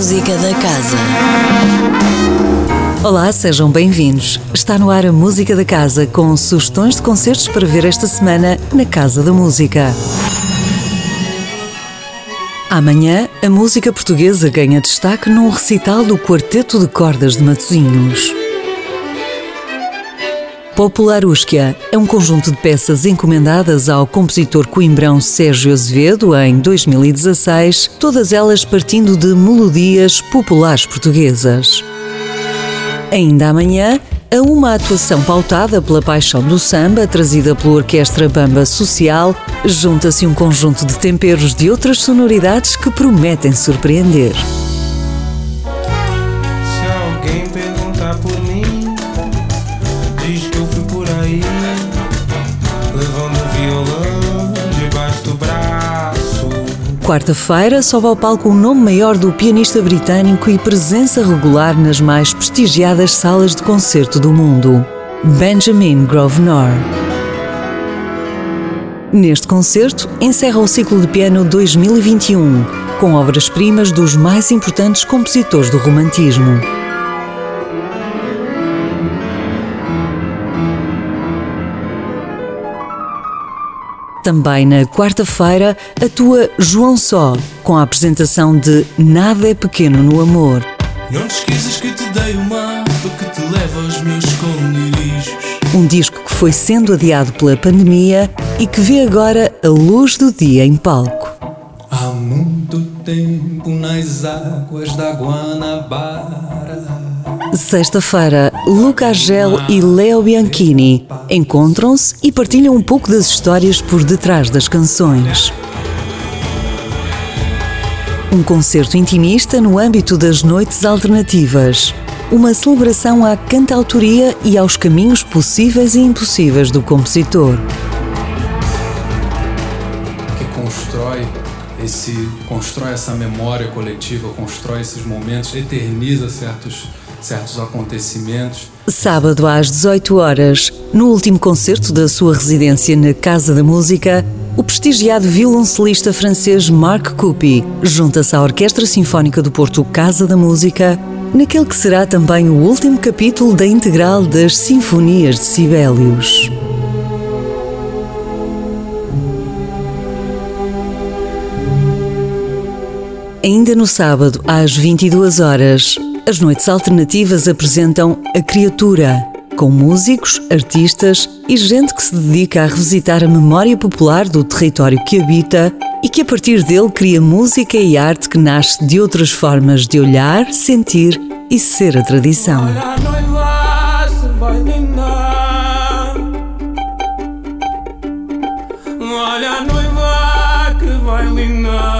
música da casa. Olá, sejam bem-vindos. Está no ar a Música da Casa com sugestões de concertos para ver esta semana na Casa da Música. Amanhã, a música portuguesa ganha destaque num recital do Quarteto de Cordas de Matosinhos. Popularusquia é um conjunto de peças encomendadas ao compositor coimbrão Sérgio Azevedo em 2016, todas elas partindo de melodias populares portuguesas. Ainda amanhã, a uma atuação pautada pela paixão do samba, trazida pela Orquestra Bamba Social, junta-se um conjunto de temperos de outras sonoridades que prometem surpreender. Quarta-feira sobe ao palco o nome maior do pianista britânico e presença regular nas mais prestigiadas salas de concerto do mundo, Benjamin Grosvenor. Neste concerto, encerra o ciclo de piano 2021, com obras-primas dos mais importantes compositores do romantismo. Também na quarta-feira atua João Só, com a apresentação de Nada é Pequeno no Amor. Não te esqueças que te dei o mapa que te leva aos meus esconderijos. Um disco que foi sendo adiado pela pandemia e que vê agora a luz do dia em palco. Há tempo nas águas da Guanabara. Sexta-feira, Luca Argel e Leo Bianchini encontram-se e partilham um pouco das histórias por detrás das canções. Um concerto intimista no âmbito das Noites Alternativas. Uma celebração à cantautoria e aos caminhos possíveis e impossíveis do compositor. que constrói esse constrói essa memória coletiva, constrói esses momentos, eterniza certos certos acontecimentos. Sábado às 18 horas, no último concerto da sua residência na Casa da Música, o prestigiado violoncelista francês Marc Coupi junta-se à Orquestra Sinfónica do Porto Casa da Música, naquele que será também o último capítulo da integral das Sinfonias de Sibelius. Ainda no sábado, às 22 horas, as noites alternativas apresentam A Criatura, com músicos, artistas e gente que se dedica a revisitar a memória popular do território que habita e que a partir dele cria música e arte que nasce de outras formas de olhar, sentir e ser a tradição. Olha a noiva que vai.